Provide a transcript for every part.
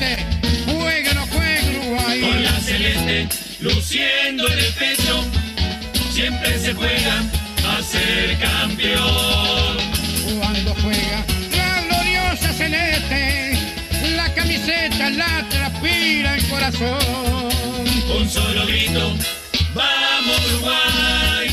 Presente, juega o no juega Uruguay. Con la celeste luciendo en el pecho, siempre se juega a ser campeón. Cuando juega la gloriosa celeste, la camiseta la transpira el corazón. Un solo grito, vamos Uruguay.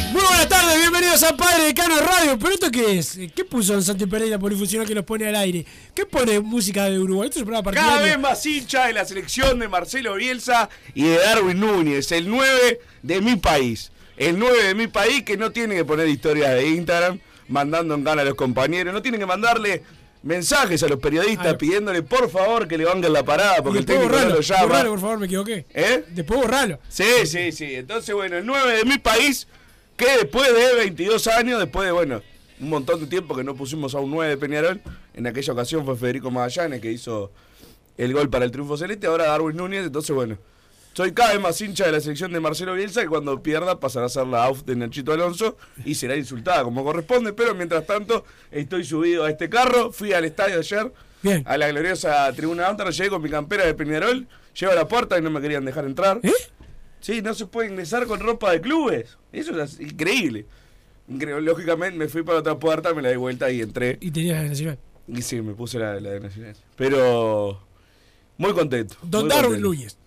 Tardes, bienvenidos a Padre de Cano Radio. ¿Pero esto qué es? ¿Qué puso en Santi Pereira Polifuncional que nos pone al aire? ¿Qué pone música de Uruguay? Esto es un programa Cada vez más hincha de la selección de Marcelo Bielsa y de Darwin Núñez, el 9 de mi país. El 9 de mi país que no tiene que poner historias de Instagram mandando en gana a los compañeros, no tiene que mandarle mensajes a los periodistas pidiéndole por favor que le banquen la parada porque el técnico no borralo, lo llama. borralo, por favor, me equivoqué. ¿Eh? Después borralo. Sí, sí, sí. Entonces, bueno, el 9 de mi país, que después de 22 años, después de, bueno, un montón de tiempo que no pusimos a un 9 de Peñarol, en aquella ocasión fue Federico Magallanes que hizo el gol para el triunfo celeste, ahora Darwin Núñez, entonces, bueno, soy cada vez más hincha de la selección de Marcelo Bielsa que cuando pierda pasará a ser la AUF de Nachito Alonso y será insultada como corresponde, pero mientras tanto estoy subido a este carro, fui al estadio ayer, Bien. a la gloriosa tribuna Antara, llegué con mi campera de Peñarol, llego a la puerta y no me querían dejar entrar. ¿Eh? Sí, no se puede ingresar con ropa de clubes. Eso es increíble. Incre- Lógicamente me fui para otra puerta, me la di vuelta y entré. Y tenías la nacional. Y sí, me puse la, la de Nacional. Pero muy contento. Don Darwin. Núñez.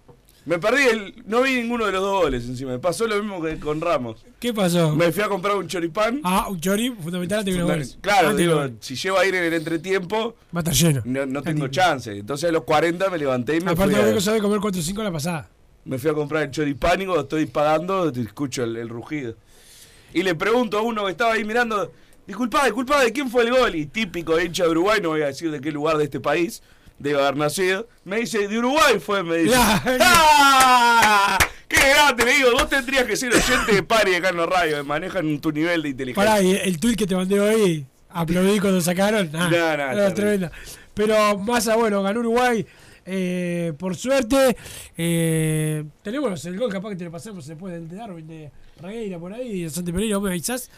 Me perdí, el, no vi ninguno de los dos goles encima. Me pasó lo mismo que con Ramos. ¿Qué pasó? Me fui a comprar un choripán. Ah, un chori fundamental antes los goles. Claro, Antes digo, goles. si llego a ir en el entretiempo, Va a estar lleno. no, no tengo chance. Entonces a los 40 me levanté y me Aparte, fui, lo a, sabe comer 4 o 5 la pasada. Me fui a comprar el choripán y cuando estoy pagando escucho el, el rugido. Y le pregunto a uno que estaba ahí mirando, disculpa, disculpa, ¿de quién fue el gol? Y típico hincha de Uruguay, no voy a decir de qué lugar de este país, debe haber nacido. Me dice, de Uruguay fue, me dice. ¡Ah! ¡Qué grande! Le digo, vos tendrías que ser oyente de Pari acá en los radios, manejan tu nivel de inteligencia. Pará, y el tweet que te mandé hoy, aplaudí cuando sacaron. Nah, No, no, no, terrible. tremenda. Pero Massa, bueno, ganó Uruguay. Eh, por suerte, eh, tenemos el gol capaz que te lo pasamos después del de Darwin, de Regueira por ahí, de Santi Pereira, vos avisás.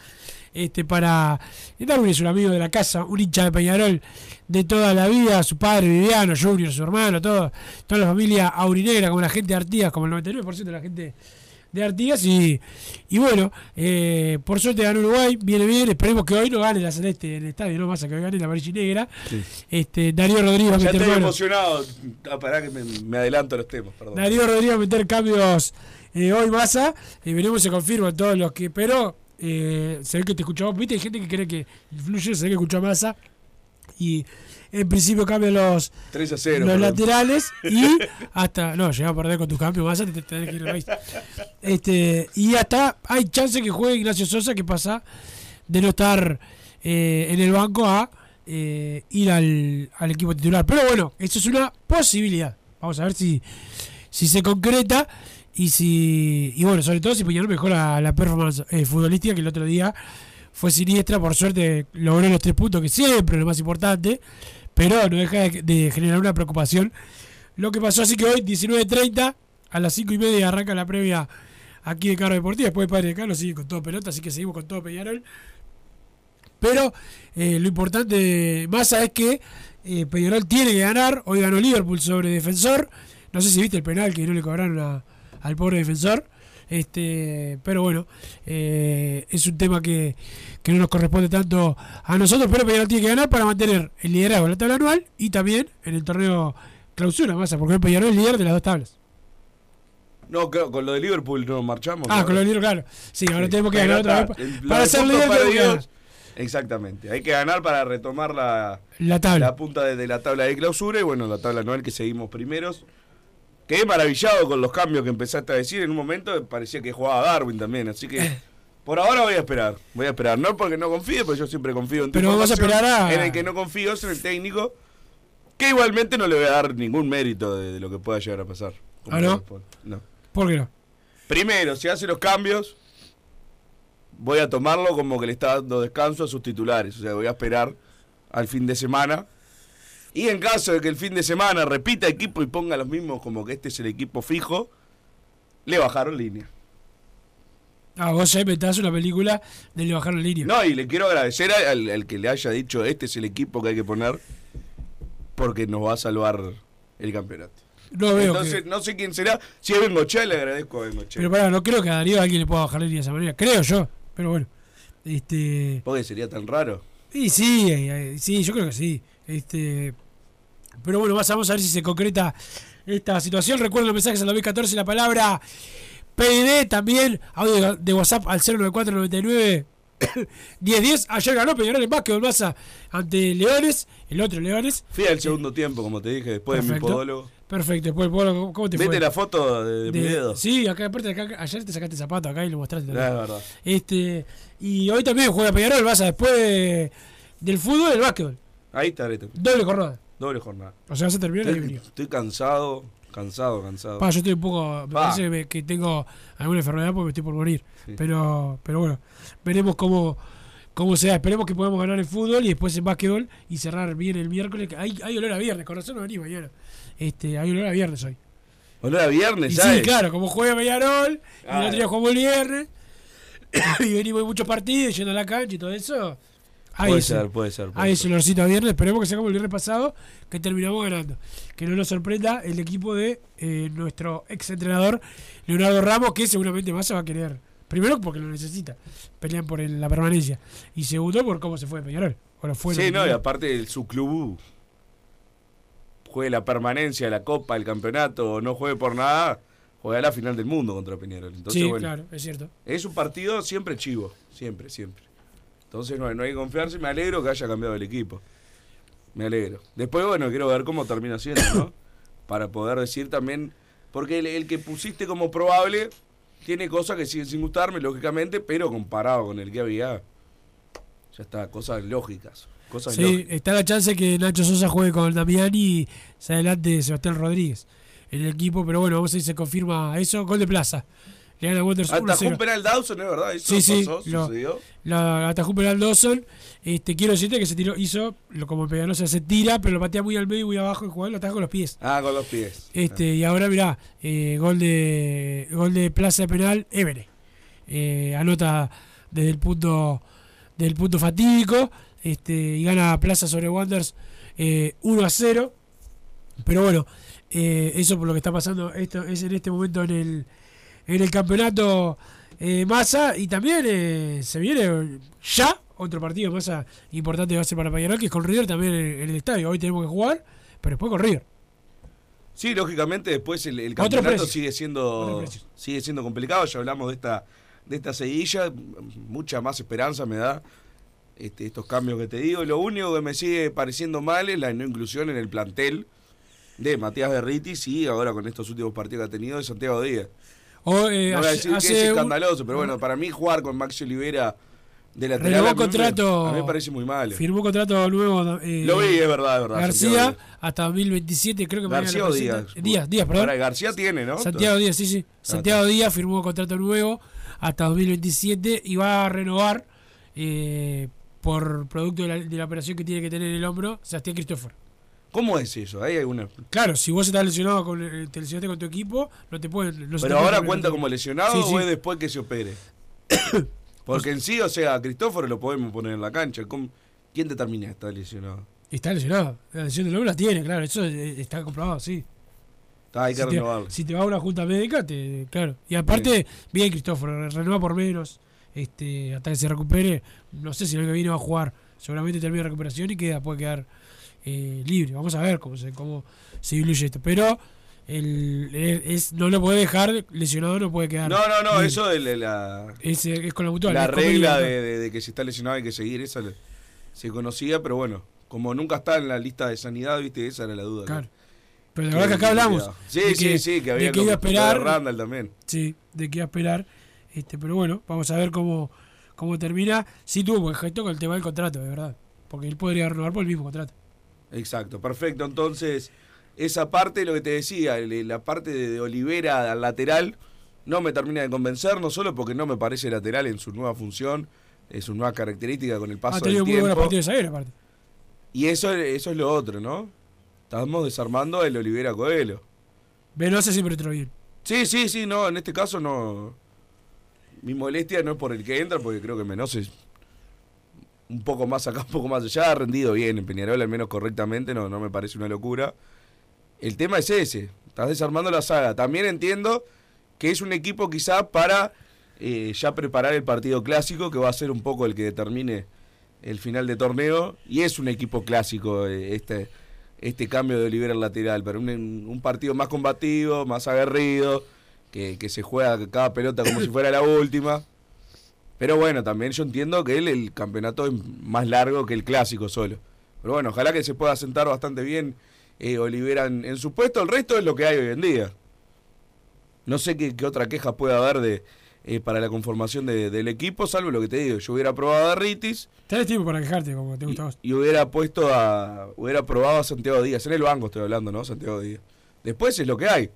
Este, para. Darwin es un amigo de la casa, un hincha de Peñarol de toda la vida, su padre Viviano, Junior, su hermano, todo, toda la familia aurinegra, como la gente de Artigas, como el 99% de la gente de Artigas y, y bueno, eh, por suerte ganó Uruguay, viene bien, esperemos que hoy no gane la celeste en el estadio, no más a que hoy gane la amarilla negra. Este, Darío Rodríguez va a Ya meter estoy emocionado. Ah, pará que me, me adelanto los temas, perdón. Darío Rodríguez va a meter cambios eh, hoy masa y veremos se confirman todos los que, pero eh, se ve que te escuchó, viste, hay gente que cree que influye, se ve que escuchó masa y en principio cambian los 3 a 0. los perdón. laterales y hasta no llegás a perder con tus cambios más te te tenés que ir al país. este y hasta hay chance que juegue Ignacio Sosa que pasa de no estar eh, en el banco a eh, ir al, al equipo titular pero bueno eso es una posibilidad vamos a ver si si se concreta y si y bueno sobre todo si Peñarol mejora la performance eh, futbolística que el otro día fue siniestra, por suerte logró los tres puntos, que siempre es lo más importante, pero no deja de, de generar una preocupación. Lo que pasó así que hoy, 19.30, a las 5 y media arranca la previa aquí de Carro Deportiva, después Padre de Carlos sigue con todo pelota, así que seguimos con todo Peñarol. Pero eh, lo importante, Massa, es que eh, Peñarol tiene que ganar. Hoy ganó Liverpool sobre Defensor. No sé si viste el penal que no le cobraron a- al pobre Defensor. Este, pero bueno, eh, es un tema que, que no nos corresponde tanto a nosotros, pero Peñarol tiene que ganar para mantener el liderazgo en la tabla anual y también en el torneo clausura, Massa, porque Peñarol es líder de las dos tablas. No, creo, con lo de Liverpool no marchamos. Ah, ¿no? con lo del libro, claro. Sí, ahora Sí, tenemos que ganar otra vez. El- Para de ser líder perdidos. Exactamente. Hay que ganar para retomar la, La tabla. la punta de, de la tabla de clausura y bueno, la tabla anual que seguimos primeros. Quedé maravillado con los cambios que empezaste a decir. En un momento parecía que jugaba Darwin también, así que por ahora voy a esperar. Voy a esperar. No porque no confíe, porque yo siempre confío en tu Pero vamos a esperar a- En el que no confío es en el técnico, que igualmente no le voy a dar ningún mérito de, de lo que pueda llegar a pasar. ¿Ah, no? No. ¿Por qué no? Primero, si hace los cambios, voy a tomarlo como que le está dando descanso a sus titulares. O sea, voy a esperar al fin de semana. Y en caso de que el fin de semana repita equipo y ponga los mismos como que este es el equipo fijo, le bajaron línea. Ah, vos ya inventás una película de le bajar la línea. No, y le quiero agradecer al, al que le haya dicho este es el equipo que hay que poner porque nos va a salvar el campeonato. No veo Entonces, que- no sé quién será. Si es Bengochea, le agradezco a Bengochea. Pero pará, no creo que a Darío alguien le pueda bajar la línea de esa manera. Creo yo. Pero bueno. Este. Porque sería tan raro. Y sí, eh, eh, sí, yo creo que sí. Este. Pero bueno, vamos a ver si se concreta esta situación. Recuerden los mensajes al 2014, la palabra PID también, audio de WhatsApp al 09499 1010. Ayer ganó Peñarol en básquetbol Massa ante Leones, el otro Leones. Fui al segundo tiempo, como te dije, después de mi Perfecto. podólogo. Perfecto, después, ¿cómo cómo te Vete fue? la foto de, de mi De- dedo. Sí, acá aparte acá, ayer te sacaste zapato acá y lo mostraste. También. es verdad. Este, y hoy también juega Peñarol, vas a después de- del fútbol del básquetbol. Ahí estaré. Doble jornada. Doble jornada. O sea, vas a terminar el Estoy, estoy cansado, cansado, cansado. Pa, yo estoy un poco. Me Pa. parece que, tengo alguna enfermedad porque me estoy por morir. Sí. Pero, pero bueno, veremos cómo, cómo se da. Esperemos que podamos ganar el fútbol y después en básquetbol y cerrar bien el miércoles. Hay, hay olor a viernes, con razón no venís mañana. Este, hay olor a viernes hoy. Olor a viernes, Y ¿sabes? sí, claro, como juega Peñarol, y el otro día jugamos el viernes, y venimos de muchos partidos, yendo a la cancha y todo eso. Ahí Puede ser, puede ser. puede Ahí ser. ese olorcito a viernes, esperemos que sea como el viernes pasado, que terminamos ganando. Que no nos sorprenda el equipo de eh, nuestro ex entrenador Leonardo Ramos, que seguramente más se va a querer. Primero porque lo necesita, pelean por el- la permanencia. Y segundo por cómo se fue de Peñarol. Bueno, fue Sí, lo no, y aparte el- su club juegue la permanencia, la copa, el campeonato, o no juegue por nada, juega la final del mundo contra Peñarol. Entonces, sí, bueno, claro, es cierto. es un partido siempre chivo, siempre, siempre. Entonces no, hay- no hay que confiarse, me alegro que haya cambiado el equipo. Me alegro. Después, bueno, quiero ver cómo termina siendo, ¿no? Para poder decir también, porque el, el que pusiste como probable tiene cosas que siguen sin gustarme, lógicamente, pero comparado con el que había, ya está, cosas lógicas. Cosas Sí, lógicas. está la chance que Nacho Sosa juegue con Damiani y se adelante Sebastián Rodríguez en el equipo, pero bueno, vamos a ver si se confirma eso. Gol de plaza. Le gana Wanderers Atajó 1-0. un penal Dawson, ¿es verdad? ¿Eso Sí, sí, pasó? lo- ¿Sucedió? La atajó un penal Dawson. Este, quiero decirte que se tiró, hizo, lo, como Peñalosa se tira, pero lo patea muy al medio y muy abajo el jugador lo ataja con los pies. Ah, con los pies. Este, y ahora mirá, eh, gol de gol de plaza de penal, Évere. Eh, anota desde el punto desde el punto fatídico, este, y gana Plaza sobre Wanderers eh, 1 a 0. Pero bueno, eh, eso por lo que está pasando esto es en este momento en el en el campeonato eh, Massa y también eh, se viene ya otro partido Massa importante va a ser para Peñarol que es con River también en, en el estadio. Hoy tenemos que jugar, pero después con River. Sí, lógicamente después el, campeonato sigue siendo sigue siendo complicado. Ya hablamos de esta de esta seguilla, mucha más esperanza me da este, estos cambios que te digo. Lo único que me sigue pareciendo mal es la no inclusión en el plantel de Matías Berritis y ahora con estos últimos partidos que ha tenido de Santiago Díaz. O, eh, no voy a hace- que es hace un- escandaloso, pero bueno, para mí jugar con Maxi Olivera de lateral Renovó a mí me- contrato. a mí me parece muy mal. Firmó contrato nuevo. eh, Lo vi, es verdad, es verdad. García hasta 2027, creo que García o. Díaz. Díaz, Díaz, perdón. García tiene, ¿no? Santiago Díaz, sí, sí. Santiago Díaz firmó contrato nuevo hasta 2027 y va a renovar eh, por producto de la, de la operación que tiene que tener en el hombro, Sebastián Cristóforo. ¿Cómo es eso? ¿Hay alguna? Claro, si vos estás lesionado con, eh, te lesionaste con tu equipo, no te no te Pero ahora cuenta como lesionado Sí, sí. o es después que se opere. Porque en sí, o sea, a Cristóforo lo podemos poner en la cancha. ¿Cómo- ¿Quién determina que está lesionado? Está lesionado. La lesión del hombro la tiene, claro, eso está comprobado, sí. Hay que si, te, renovarlo. si te va a una junta médica, te, claro. Y aparte, bien Cristóforo, renueva por menos, este, hasta que se recupere. No sé si el año que viene va a jugar. Seguramente termina la recuperación y queda, puede quedar eh, libre. Vamos a ver cómo se, cómo se diluye esto. Pero el, el- es, no lo puede dejar lesionado, no puede quedar. No, no, no, libre. eso de la, es, eh, es con la mutual. la regla de, de- de que si está lesionado hay que seguir, esa le- se conocía, pero bueno, como nunca está en la lista de sanidad, viste, esa era la duda. Claro. Pero la verdad que acá hablamos. Sí, de sí, sí, que había de que iba a como- lo de esperar. Randall también. Sí, de que iba a esperar. Este, pero bueno, vamos a ver cómo, cómo termina. Sí tuvo buen gesto con el tema del contrato, de verdad. Porque él podría renovar por el mismo contrato. Exacto, perfecto. Entonces, esa parte, lo que te decía, la parte de, Olivera al lateral, no me termina de convencer, no solo porque no me parece lateral en su nueva función, en su nueva característica con el Ha paso del tenido muy buenos tiempo. partidos de zaguero, aparte. Y eso, eso es lo otro, ¿no? Estamos desarmando el Olivera Coelho. Venosa siempre entró bien. Sí, sí, sí, no, en este caso no. Mi molestia no es por el que entra, porque creo que Menos es un poco más acá, un poco más allá, ha rendido bien en Peñarol, al menos correctamente, no, no me parece una locura. El tema es ese, estás desarmando la saga. También entiendo que es un equipo quizá para eh, ya preparar el partido clásico, que va a ser un poco el que determine el final de torneo, y es un equipo clásico eh, este, este cambio de Olivera al lateral, pero un, un partido más combativo, más aguerrido, que, que se juega cada pelota como si fuera la última. Pero bueno, también yo entiendo que él, el campeonato es más largo que el clásico solo. Pero bueno, ojalá que se pueda sentar bastante bien eh, Olivera en, en su puesto. El resto es lo que hay hoy en día. No sé qué, qué otra queja puede haber de eh, para la conformación de- del equipo, salvo lo que te digo. Yo hubiera probado a Ritis Tenés tiempo para quejarte, como te gusta vos. y hubiera puesto a. hubiera probado a Santiago Díaz. En el banco estoy hablando, ¿no? Santiago Díaz. Después es lo que hay.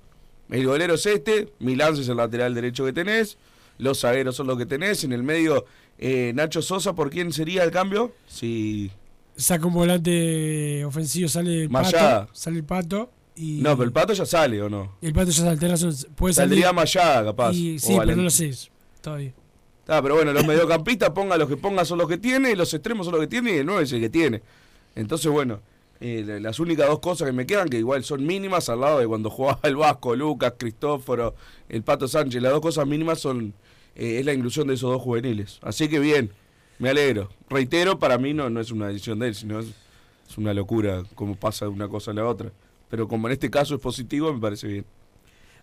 El golero es este, Milán es el lateral derecho que tenés, los zagueros son los que tenés, en el medio eh, Nacho Sosa, ¿por quién sería el cambio? Si. Saca un volante ofensivo, sale el Mayada. pato. Sale el pato. Y No, pero el pato ya sale o no. el pato ya sale, tenés razón, puede salir. Saldría Mayada, capaz. Y, sí, pero no lo sé todavía. Ah, pero bueno, los mediocampistas, ponga los que ponga son los que tiene, y los extremos son los que tiene, y el 9 es el que tiene. Entonces, bueno, eh, la- las únicas dos cosas que me quedan, que igual son mínimas al lado de cuando jugaba el Vasco, Lucas, Cristóforo, el Pato Sánchez, las dos cosas mínimas son eh, es la inclusión de esos dos juveniles. Así que bien, me alegro. Reitero, para mí no, no es una decisión de él, sino es, una locura cómo pasa de una cosa a la otra. Pero como en este caso es positivo, me parece bien.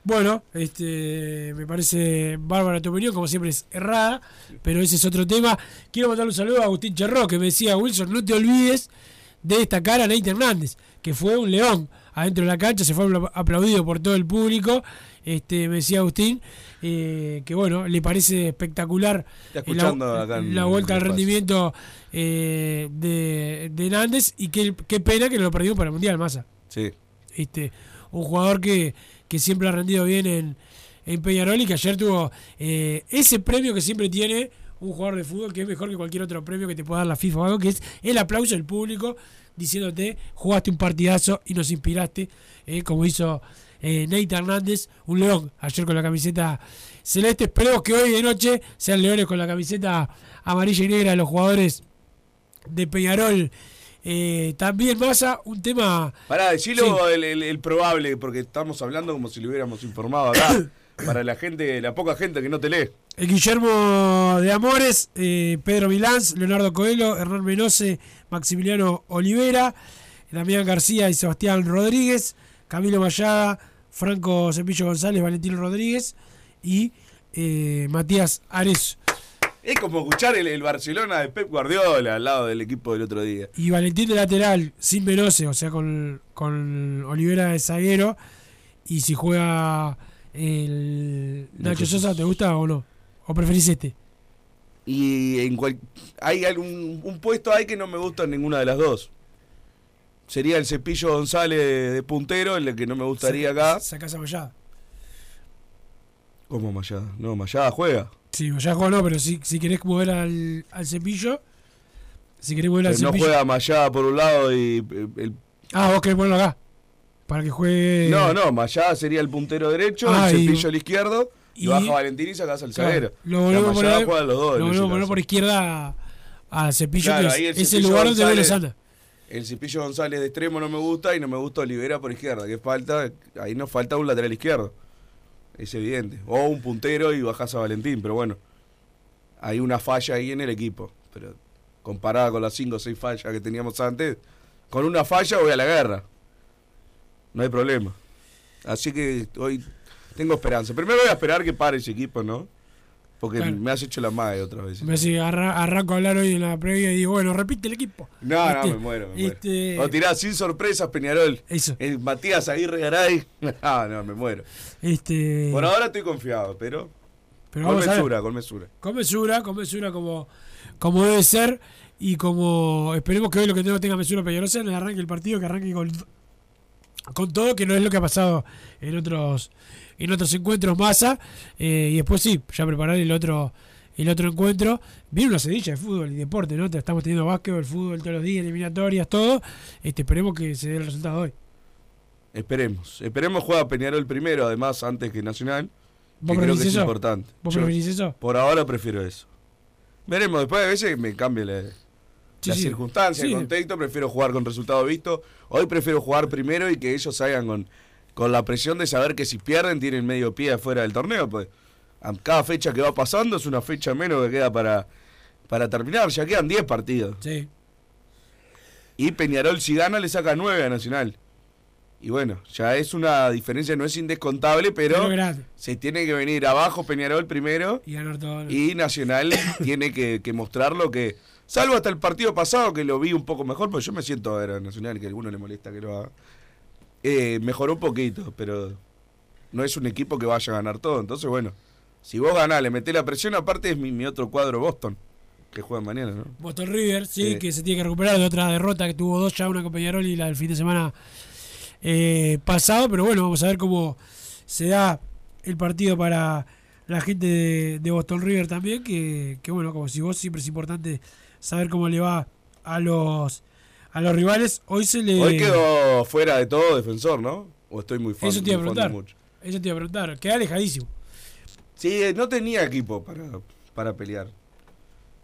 Bueno, este, me parece bárbara tu opinión, como siempre es errada, pero ese es otro tema. Quiero mandarle un saludo a Agustín Cherró, que me decía, Wilson, no te olvides de destacar a Nate Hernández, que fue un león adentro de la cancha, se fue apla- aplaudido por todo el público. Este, me decía Agustín, eh, que bueno, le parece espectacular escuchando la, acá en la vuelta el al rendimiento eh, de, de Hernández y qué, qué pena que lo perdió para el Mundial, Massa Sí. este, un jugador que, que siempre ha rendido bien en, en Peñarol y que ayer tuvo eh, ese premio que siempre tiene un jugador de fútbol que es mejor que cualquier otro premio que te pueda dar la FIFA o algo, que es el aplauso del público diciéndote jugaste un partidazo y nos inspiraste, eh, como hizo eh, Hernández, un león ayer con la camiseta celeste. Esperemos que hoy de noche sean leones con la camiseta amarilla y negra de los jugadores de Peñarol. Eh, también Massa, un tema Pará, decilo Sí. el, el- el probable, porque estamos hablando como si lo hubiéramos informado acá. para la gente, la poca gente que no te lee. El Guillermo de Amores, eh, Pedro Milán, Leonardo Coelho, Hernán Menose, Maximiliano Olivera, Damián García y Sebastián Rodríguez, Camilo Mayada, Franco Cepillo González, Valentín Rodríguez y eh, Matías Ares. Es como escuchar el, el Barcelona de Pep Guardiola al lado del equipo del otro día. Y Valentín de lateral, sin Menose, o sea, con, con Olivera de zaguero. Y si juega el Nacho Sosa, ¿te gusta o no? ¿O preferís este? Y en cual, hay algún un puesto ahí que no me gusta en ninguna de las dos. Sería el Cepillo González de, puntero, el que no me gustaría acá. Sacás a Mayada. ¿Cómo Mayada? No, Mayada juega. Sí, ya jugó no, pero si, si querés mover al, al cepillo. Si querés mover al Pero no cepillo. juega Mayada por un lado y eh, el Ah, vos querés ponerlo acá. Para que juegue. No, no, Mayada sería el puntero derecho, Ah, el y- cepillo al izquierdo, y, y- baja Valentín y sacás al zaguero. Lo volvemos a Mayada poner, juega lo volvemos a por izquierda a- al cepillo, Claro, que es, el es el Cepillo lugar donde Vélez anda. El cepillo González de extremo no me gusta y no me gusta Olivera por izquierda. ¿Qué falta? Ahí nos falta un lateral izquierdo. Es evidente. O un puntero y bajás a Valentín, pero bueno. Hay una falla ahí en el equipo. Pero comparada con las 5 o 6 fallas que teníamos antes, con una falla voy a la guerra. No hay problema. Así que hoy tengo esperanza. Primero voy a esperar que pare ese equipo, ¿no? Porque Claro. me has hecho la madre otra vez. Me hace arra- arranco a hablar hoy en la previa y digo, bueno, repite el equipo. No, no, Este, me muero. Me muero. este- O tirás sin sorpresas, Peñarol. Eso. El Matías Aguirre Garay. No, no, me muero. Este, Por ahora estoy confiado, pero. pero con mesura, con mesura. Con mesura, con mesura como, como debe ser. Y como esperemos que hoy lo que tenga tenga mesura Peñarosa en el arranque del partido, que arranque con, con todo, que no es lo que ha pasado en otros en otros encuentros masa. eh, y después sí, ya preparar el otro el otro encuentro. Viene una sedilla de fútbol y deporte, ¿no? Estamos teniendo básquetbol, fútbol todos los días, eliminatorias, todo. Este, esperemos que se dé el resultado hoy. Esperemos. Esperemos juega Peñarol primero, además, antes que Nacional. ¿Vos Que creo que preferís es eso? importante. ¿Vos Yo, eso? Por ahora prefiero eso. Veremos, después a veces me cambia la, Sí, Sí. el contexto, prefiero jugar con resultado visto. Hoy prefiero jugar primero y que ellos salgan con, con la presión de saber que si pierden tienen medio pie afuera del torneo. Pues a cada fecha que va pasando es una fecha menos que queda para, para terminar. Ya quedan 10 partidos. Sí. Y Peñarol si gana le saca 9 a Nacional. Y bueno, ya es una diferencia, no es indescontable, pero Pero se tiene que venir abajo Peñarol primero Y ganar todo. y Nacional tiene que, que mostrar lo que, salvo hasta el partido pasado que lo vi un poco mejor, porque yo me siento a ver a Nacional, que a alguno le molesta que lo haga. Eh, mejoró un poquito, pero no es un equipo que vaya a ganar todo. Entonces, bueno, si vos ganás, le metés la presión, aparte es mi, mi otro cuadro Boston, que juega mañana, ¿no? Boston River, sí, Sí. que se tiene que recuperar de otra derrota que tuvo dos ya, una con Peñarol y la del fin de semana eh, pasado. Pero bueno, vamos a ver cómo se da el partido para la gente de, de Boston River también. Que, que bueno, como si vos siempre es importante saber cómo le va a los a los rivales. Hoy se le. Hoy quedó fuera de todo defensor, ¿no? O estoy muy fan. Eso te iba a preguntar. mucho. Eso te iba a preguntar. Queda alejadísimo. Sí, no tenía equipo para, para pelear.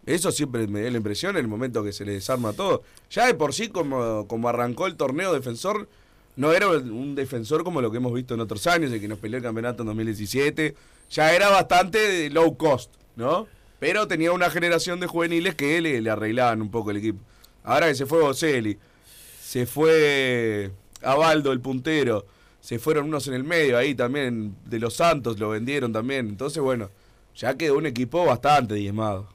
Eso siempre me dio la impresión en el momento que se le desarma todo. Ya de por sí, como, como arrancó el torneo defensor, no era un defensor como lo que hemos visto en otros años, el que nos peleó el campeonato en 2017. Ya era bastante low cost, ¿no? Pero tenía una generación de juveniles que le, le arreglaban un poco el equipo. Ahora que se fue Boselli, se fue Abaldo, el puntero, se fueron unos en el medio ahí también, de los Santos lo vendieron también. Entonces, bueno, ya quedó un equipo bastante diezmado.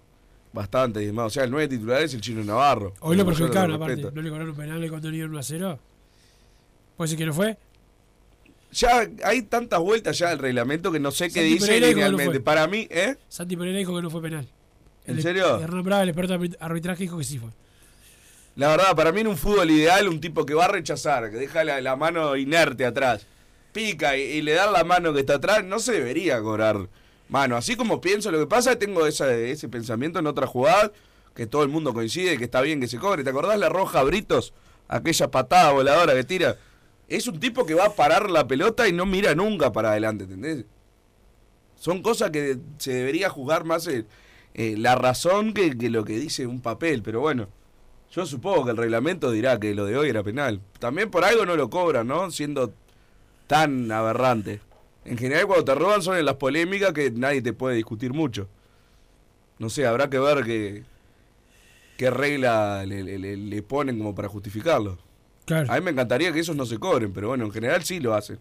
Bastante diezmado. O sea, el nueve titular es el chino Navarro. Hoy lo perjudicaron, aparte. No le cobraron penal cuando le dieron 1 a 0. ¿Puede ser que no fue? Ya hay tantas vueltas ya del reglamento que no sé qué dice no fue. Para mí, ¿eh? Santi Pereira dijo que no fue penal. ¿En El- serio? Hernán Braga, el experto de arbitraje, dijo que sí fue. La verdad, para mí en un fútbol ideal, un tipo que va a rechazar, que deja la, mano inerte atrás, pica y, le da la mano que está atrás, no se debería cobrar mano. Así como pienso, lo que pasa tengo ese pensamiento en otra jugada, que todo el mundo coincide, que está bien que se cobre. ¿Te acordás la roja Britos? Aquella patada voladora que tira. Es un tipo que va a parar la pelota y no mira nunca para adelante, ¿entendés? Son cosas que se debería juzgar más eh, eh, la razón que, que lo que dice un papel, pero bueno. Yo supongo que el reglamento dirá que lo de hoy era penal. También por algo no lo cobran, ¿no? Siendo tan aberrante. En general cuando te roban son en las polémicas que nadie te puede discutir mucho. No sé, habrá que ver qué, qué regla le, le- le- ponen como para justificarlo. Claro. A mí me encantaría que esos no se cobren, pero bueno, en general sí lo hacen.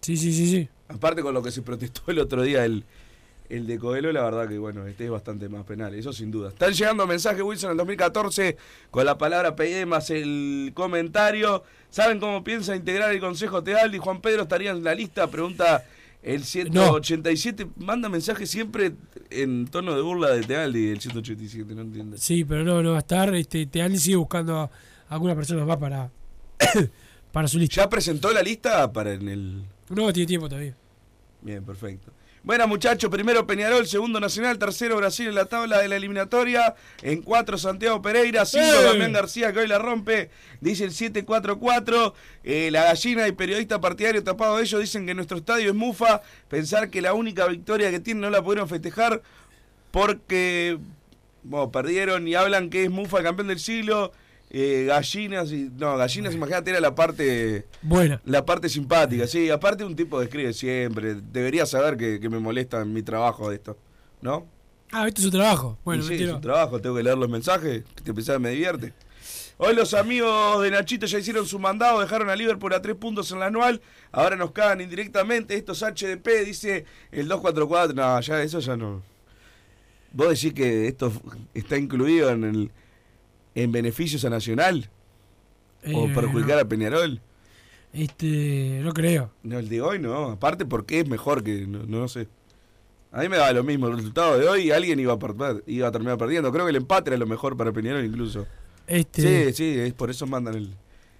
Sí, sí, sí, sí. Aparte con lo que se protestó el otro día el, el de Coelho, la verdad que bueno, este es bastante más penal, eso sin duda. Están llegando mensajes Wilson en el 2014 con la palabra PD más el comentario. ¿Saben cómo piensa integrar el Consejo Tealdi? Juan Pedro estaría en la lista, pregunta el 187. Manda mensajes siempre en tono de burla de Tealdi, el 187, no entiendo. Sí, pero no, no va a estar. Este, Tealdi sigue buscando a algunas personas más para, para su lista. ¿Ya presentó la lista para en el...? No, tiene tiempo todavía. Bien, perfecto. Buenas muchachos, primero Peñarol, segundo Nacional, tercero Brasil en la tabla de la eliminatoria, en cuatro Santiago Pereira, cinco. Damián García que hoy la rompe, dice el 744, eh, la gallina y periodista partidario tapado de ellos dicen que nuestro estadio es mufa, pensar que la única victoria que tienen no la pudieron festejar porque bueno, perdieron y hablan que es mufa el campeón del siglo, eh, gallinas y... No, gallinas imagínate era la parte... Buena. La parte simpática, sí. Aparte un tipo que escribe siempre. Debería saber que, que me molesta en mi trabajo de esto, ¿no? Ah, este es su trabajo. Bueno, Y sí, es un trabajo, tengo que leer los mensajes, que te pensaba me divierte. Hoy los amigos de Nachito ya hicieron su mandado, dejaron a Liverpool a tres puntos en la anual, ahora nos cagan indirectamente, estos HDP, dice el 244, no, ya eso ya no. ¿Vos decís que esto está incluido en el en beneficios a Nacional? ¿O Eh, perjudicar a Peñarol? Este, no creo. No, el de hoy no. Aparte porque es mejor que, no, no sé. A mí me da lo mismo el resultado de hoy y alguien iba a, perder, iba a terminar perdiendo. Creo que el empate era lo mejor para Peñarol incluso. Este, Sí, sí, es por eso mandan el,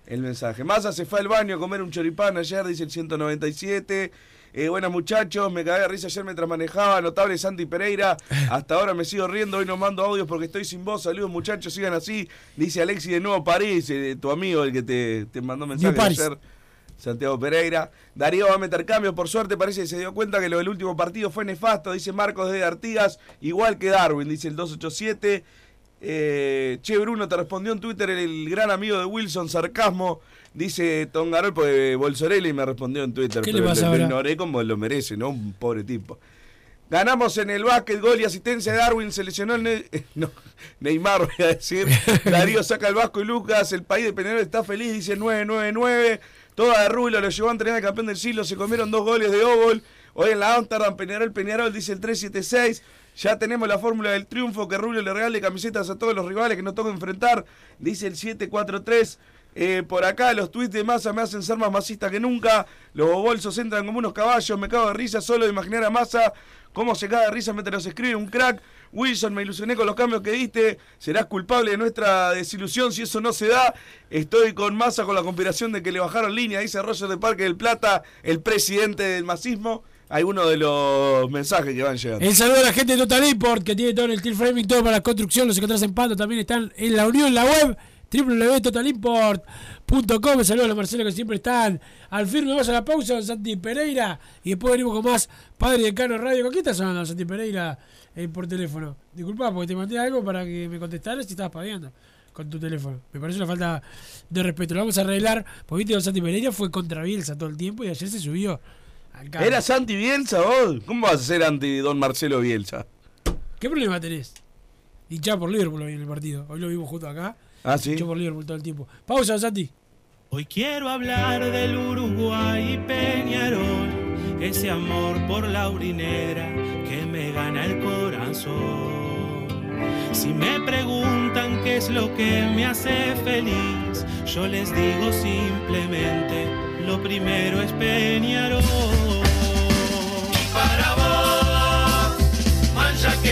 el mensaje. Massa se fue al baño a comer un choripán ayer, dice el 197. Eh, buenas muchachos, me cagué de risa ayer mientras manejaba. Notable Santi Pereira. Hasta ahora me sigo riendo. Hoy no mando audios porque estoy sin voz. Saludos muchachos, sigan así. Dice Alexi de Nuevo París, eh, tu amigo, el que te, te mandó mensaje ayer. Santiago Pereira. Darío va a meter cambios, por suerte parece que se dio cuenta que lo del último partido fue nefasto, dice Marcos de Artigas, igual que Darwin, dice el 287. Eh, che, Bruno, te respondió en Twitter el, gran amigo de Wilson, sarcasmo, dice Tongarol, porque Bolsorelli me respondió en Twitter, ¿Qué le pero pasa lo ahora? ignoré como lo merece, ¿no? Un pobre tipo. Ganamos en el básquet, gol y asistencia de Darwin, se lesionó el Ne- no, Neymar, voy a decir. Darío saca el Vasco y Lucas, el país de Peñarol está feliz, dice 999. Toda de Rulo lo llevó a entrenar al campeón del siglo, se comieron dos goles de Obol. Hoy en la Amsterdam, Peñarol, Peñarol, dice el 376. Ya tenemos la fórmula del triunfo, que Rubio le regale camisetas a todos los rivales que nos toca enfrentar, dice el 743. Eh, por acá los tweets de Massa me hacen ser más masista que nunca. Los bolsos entran como unos caballos. Me cago de risa solo de imaginar a Massa. Cómo se caga de risa mientras los escribe un crack. Wilson, me ilusioné con los cambios que diste. Serás culpable de nuestra desilusión si eso no se da. Estoy con Massa con la conspiración de que le bajaron línea. Dice Roger de Parque del Plata, el presidente del masismo. Hay uno de los mensajes que van llegando. El saludo a la gente de Total Import que tiene todo en el steel framing, todo para la construcción. Los encontrás en Pando, también están en la unión, en la web www.totalimport.com. El saludo a los Marcelo que siempre están al firme. Vamos a la pausa con Santi Pereira y después venimos con más Padre de Cano Radio. ¿Con quién estás hablando, Santi Pereira, eh, por teléfono? Disculpa, porque te mandé algo para que me contestaras si estabas padeando con tu teléfono. Me parece una falta de respeto. Lo vamos a arreglar. Porque viste que Santi Pereira fue contra Bielsa todo el tiempo y ayer se subió. al carro. ¿Eras anti Bielsa vos? ¿Cómo vas a ser anti don Marcelo Bielsa? ¿Qué problema tenés? Hinchá por Liverpool hoy en el partido. Hoy lo vimos justo acá. Ah, sí. Hinchó por Liverpool todo el tiempo. Pausa, Santi. Hoy quiero hablar del Uruguay y Peñarol, ese amor por la urinera que me gana el corazón. Si me preguntan qué es lo que me hace feliz, yo les digo simplemente, lo primero es Peñarol. Y para vos, mancha querido,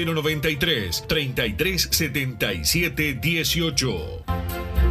093 3377 18.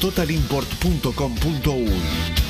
www.totalimport.com.uy.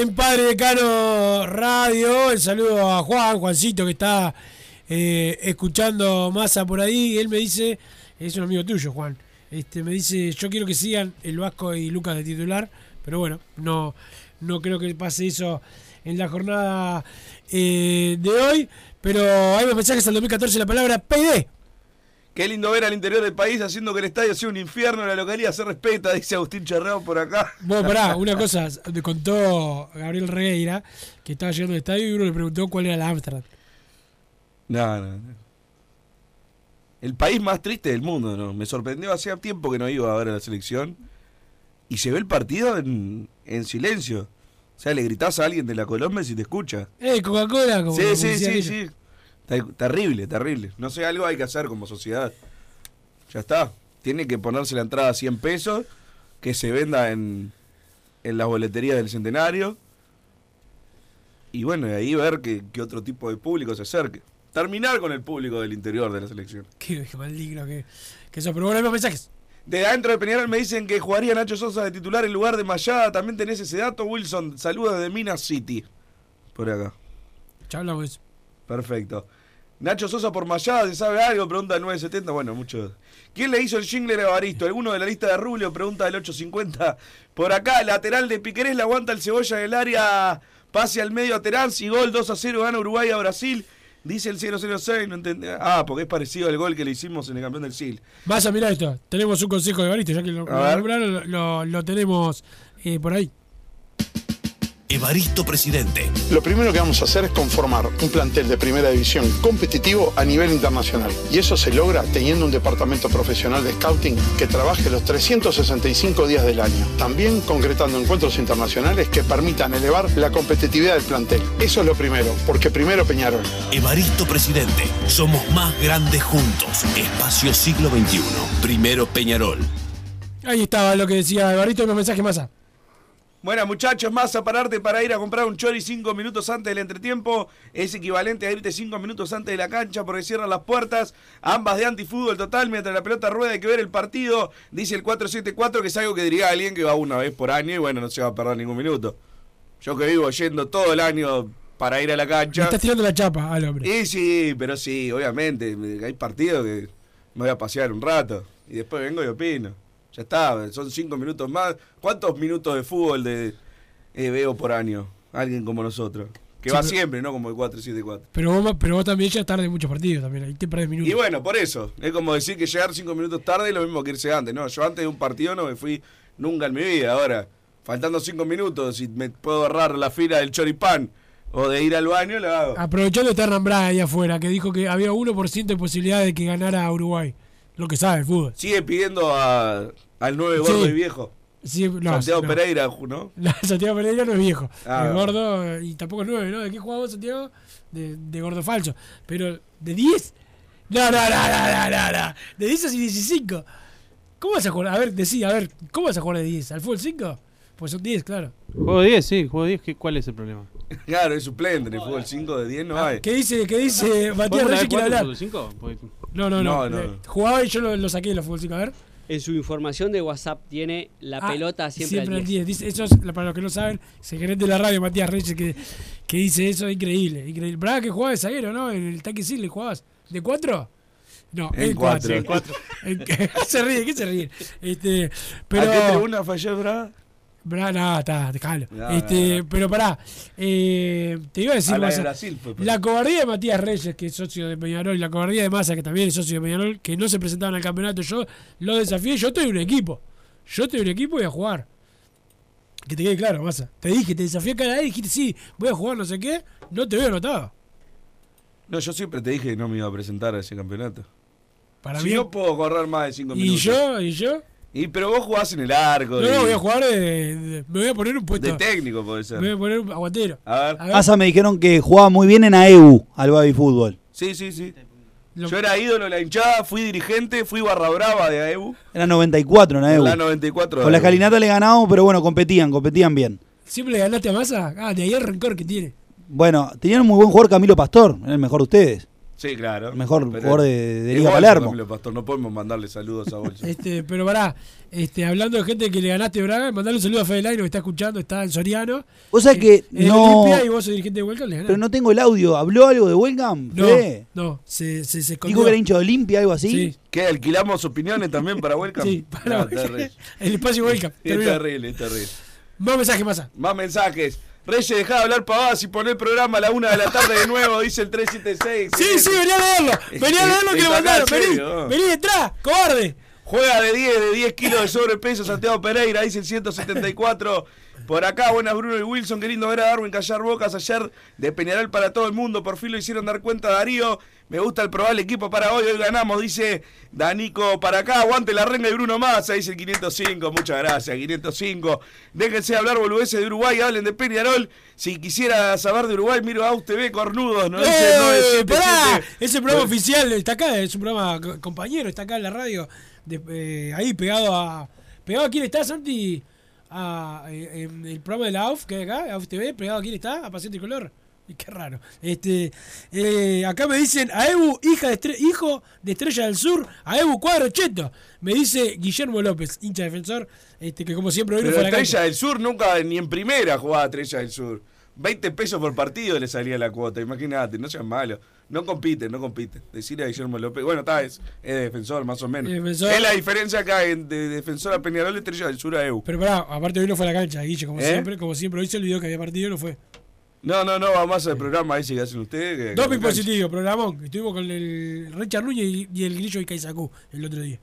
En Padre Decano Radio. El saludo a Juan, Juancito, que está eh, escuchando masa por ahí. Él me dice, es un amigo tuyo, Juan. Este, me dice, yo quiero que sigan el Vasco y Lucas de titular, pero bueno, no, no creo que pase eso en la jornada eh, de hoy. Pero hay más mensajes al 2014 la palabra PD. Qué lindo ver al interior del país haciendo que el estadio sea un infierno, la localidad se respeta, dice Agustín Charrao por acá. Bueno, pará, una cosa, me contó Gabriel Regueira que estaba llegando al estadio y uno le preguntó cuál era la Amsterdam. No, no, no. El país más triste del mundo, ¿no? Me sorprendió, hacía tiempo que no iba a ver a la selección y se ve el partido en, en silencio. O sea, le gritás a alguien de la Colombia si te escucha. Eh, Coca-Cola, Sí, sí, sí, sí. Ter- Terrible, terrible. No sé, algo hay que hacer como sociedad. Ya está. Tiene que ponerse la entrada a 100 pesos, que se venda en, en las boleterías del centenario. Y bueno, y ahí ver que, que otro tipo de público se acerque. Terminar con el público del interior de la selección. Qué, qué maligno que, que eso. Pero bueno, más mensajes. De adentro de Peñarol me dicen que jugaría Nacho Sosa de titular en lugar de Mayada. También tenés ese dato, Wilson. Saludos de Minas City. Por acá. Ya hablamos de. Perfecto. Nacho Sosa por Mayada, ¿se sabe algo? Pregunta el 970. Bueno, mucho. ¿Quién le hizo el jingle a Baristo? ¿Alguno de la lista de Rubio? Pregunta del 850. Por acá, lateral de Piquerés, le aguanta el cebolla en el área. Pase al medio a Terán. Y gol 2 a 0, gana Uruguay a Brasil. Dice el 006, no entendí. Ah, porque es parecido al gol que le hicimos en el campeón del SIL. Vas a mirar esto. Tenemos un consejo de Baristo, ya que lo, lo- lo tenemos eh, por ahí. Evaristo Presidente. Lo primero que vamos a hacer es conformar un plantel de primera división competitivo a nivel internacional. Y eso se logra teniendo un departamento profesional de scouting que trabaje los 365 días del año. También concretando encuentros internacionales que permitan elevar la competitividad del plantel. Eso es lo primero, porque primero Peñarol. Evaristo Presidente. Somos más grandes juntos. Espacio siglo XXI. Primero Peñarol. Ahí estaba lo que decía Baristo, unos mensajes más. a. Bueno, muchachos, más a pararte para ir a comprar un chori cinco minutos antes del entretiempo. Es equivalente a irte cinco minutos antes de la cancha porque cierran las puertas. Ambas de antifútbol total. Mientras la pelota rueda hay que ver el partido. Dice el 474 que es algo que diría alguien que va una vez por año y bueno, no se va a perder ningún minuto. Yo que vivo yendo todo el año para ir a la cancha. estás tirando la chapa al hombre. Y sí, pero sí, obviamente. me- Hay partidos que me voy a pasear un rato. Y después vengo y opino. Ya está, son cinco minutos más. ¿Cuántos minutos de fútbol de, eh, veo por año? Alguien como nosotros. Que Sí, va pero- siempre, ¿no? Como el 4-7-4. Pero vos, pero vos también ya tarde muchos partidos también. Ahí te perdés minutos. Y bueno, por eso. Es como decir que llegar cinco minutos tarde es lo mismo que irse antes. No, yo antes de un partido no me fui nunca en mi vida. Ahora, faltando cinco minutos, si me puedo ahorrar la fila del choripán o de ir al baño, lo hago. Aprovechando está Hernán Braga ahí afuera, que dijo que había 1% de posibilidad de que ganara Uruguay. Lo que sabe el fútbol. Sigue pidiendo a, al nueve gordo Sí. y viejo. Sí, no, Santiago no. Pereira, ¿no? No, Santiago Pereira no es viejo. Ah. es gordo eh, y tampoco es 9, ¿no? ¿De qué jugaba vos, Santiago? De, de gordo falso. Pero, ¿de 10? No, no, no, no, no, no, no. De 10 a 15. ¿Cómo vas a jugar? A ver, decí, a ver, ¿cómo vas a jugar de 10? ¿Al fútbol 5? Pues son 10, claro. Juego 10, sí, juego 10. ¿qué- ¿Cuál es el problema? Claro, es suplente. En el fútbol 5 de 10 no hay. ¿Qué dice, qué dice Matías ¿Podemos Reyes? Quiere cuatro, hablar. fútbol cinco? Porque- No, no, no. No, no, Eh, no. Jugaba y yo lo, lo saqué de los fútbol 5. A ver. En su información de WhatsApp tiene la Ah, pelota siempre, al al 10. 10. Dice, eso es, para los que no saben, es el gerente de la radio, Matías Reyes, que, que dice eso, increíble. increíble. Braga que jugaba de zaguero, ¿no? En el tanque le jugabas. ¿De 4? No, En en 4. cuatro. se ríe, ¿qué se ríe? Este, pero, ¿A qué tribuna falló Braga? Braga, no, está, déjalo. No, este, no, Pero pará, eh, te iba a decir, A la de Massa, Brasil fue, la cobardía de Matías Reyes, que es socio de Peñarol, y la cobardía de Massa, que también es socio de Peñarol, que no se presentaban al campeonato, yo lo desafié, yo estoy en un equipo. Yo estoy en un equipo y voy a jugar. Que te quede claro, Massa. Te dije, te desafié cada vez y dijiste, sí, voy a jugar no sé qué, no te veo anotado. No, yo siempre te dije que no me iba a presentar a ese campeonato. Para si mí- no puedo correr más de 5 ¿Y minutos. yo? ¿Y yo? Y pero vos jugás en el arco. No, y- no, voy a jugar de, de- Me voy a poner un puesto. de técnico puede ser. Me voy a poner un aguantero. A ver. A ver. Asa me dijeron que jugaba muy bien en AEU, al baby fútbol. Sí, sí, sí. Yo era ídolo de la hinchada, fui dirigente, fui barra brava de AEU. Era 94 en AEU. La 94 de Con la AEU. escalinata le ganamos, pero bueno, competían, competían bien. ¿Siempre le ganaste a Massa? Ah, de ahí el rencor que tiene. Bueno, tenían un muy buen jugador Camilo Pastor, era el mejor de ustedes. Sí, claro. El mejor Pero jugador de, de Liga Palermo. Pastor, no podemos mandarle saludos a Bolso. Este, pero pará, este, hablando de gente que le ganaste Braga, mandale un saludo a Fede Laino que está escuchando, está en Soriano. Vos sabés que en el no- Olimpia y vos sos dirigente de Welcome, le Pero no tengo el audio. ¿Habló algo de Welcome? No, Fede? no, se, se, se escondió. Dijo que era hincha de Olimpia, algo así. Sí. ¿Qué? ¿Alquilamos opiniones también para Welcome? Sí, para No. El espacio Welcome. Es terrible, es terrible. Más mensajes, Massa. Más mensajes. Reyes, dejá de hablar pavadas y poné el programa a la una de la tarde de nuevo, dice el 376. Sí, sí, venía a leerlo. Venía a leerlo que acá, mandaron. en Vení, vení detrás, cobarde. Juega de 10, de 10 kilos de sobrepeso Santiago Pereira, dice el 174. Por acá, buenas Bruno y Wilson, qué lindo ver a Darwin callar bocas ayer de Peñarol para todo el mundo. Por fin lo hicieron dar cuenta Darío. Me gusta el probable equipo para hoy, hoy ganamos, dice Danico para acá. Aguante la renga y Bruno Massa, dice el 505. Muchas gracias, 505. Déjense hablar boludeces de Uruguay, hablen de Peñarol. Si quisiera saber de Uruguay, miro a UTV Cornudos, ¿no? Dice ¡Eh! 977. pará! Ese programa Bueno. oficial está acá, es un programa co- compañero, está acá en la radio. de- eh, ahí pegado a. ¿Pegado a quién está, Santi? A, eh, en el programa de la AUF, que hay acá, AUF TV, pegado a quién está, a Pasión Tricolor. Y qué raro. Este, eh, acá me dicen, a Ebu, hija de estre- hijo de Estrella del Sur, a Ebu Cuadro Cheto. Me dice Guillermo López, hincha defensor, este, que como siempre hoy Pero fue la Estrella cancha. del Sur nunca, ni en primera jugaba Estrella del Sur. 20 pesos por partido le salía la cuota, imagínate, no sean malos. No compiten, no compiten. Decirle a Guillermo López, bueno, está, es, es defensor más o menos. Es defensor. Es la diferencia acá de defensor a Peñarol, Estrella del Sur a EU. Pero pará, aparte hoy no fue a la cancha, Guille, como ¿Eh? siempre, como siempre hoy se olvidó que había partido y no fue. No, no, no, vamos al programa ese que hacen ustedes. Doping positivo, programón. Estuvimos con el Richard Núñez y, y el grillo Icaizacú el otro día.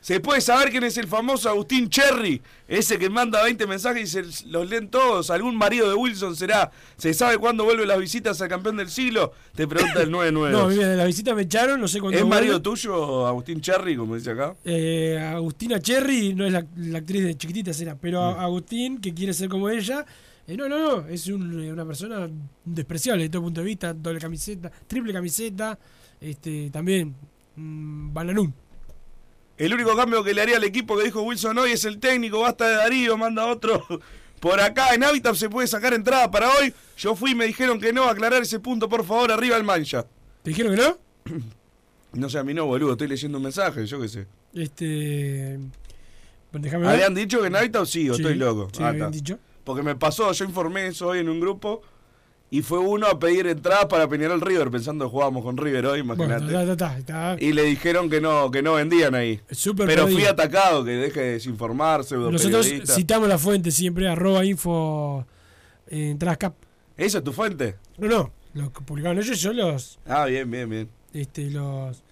¿Se puede saber quién es el famoso Agustín Cherry? Ese que manda 20 mensajes y se los leen todos. ¿Algún marido de Wilson será? ¿Se sabe cuándo vuelve las visitas al campeón del siglo? Te pregunta el 99. No, mira, de la visita me echaron, no sé cuándo. ¿Es marido tuyo, Agustín Cherry, como dice acá? Eh, Agustina Cherry no es la, la actriz de chiquitita, será, pero Mm. Agustín, que quiere ser como ella, eh, no, no, no, es un- eh, una persona despreciable de todo punto de vista, doble camiseta, triple camiseta, este, también, mm, bananún. El único cambio que le haría al equipo que dijo Wilson hoy es el técnico, basta de Darío, manda otro. Por acá en Habitat se puede sacar entrada para hoy. Yo fui y me dijeron que no, aclarar ese punto, por favor, arriba el mancha. ¿Te dijeron que no? No sé, a mí no, boludo, estoy leyendo un mensaje, yo qué sé. Este. déjame ver. ¿Habían dicho que en Habitat sí o Sí, estoy loco? sí, Ah, habían dicho. Porque me pasó, yo informé eso hoy en un grupo y fue uno a pedir entradas para Peñarol River, pensando que jugábamos con River hoy, imagínate. ta, ta, ta, ta. y le dijeron que no, que no vendían ahí. Súper Pero fui atacado, que deje de desinformarse, Nosotros citamos la fuente siempre, arroba info eh, entradas cap. ¿Esa es tu fuente? No, no, lo que publicaron ellos, yo los, Ah, bien, bien, bien. este, los,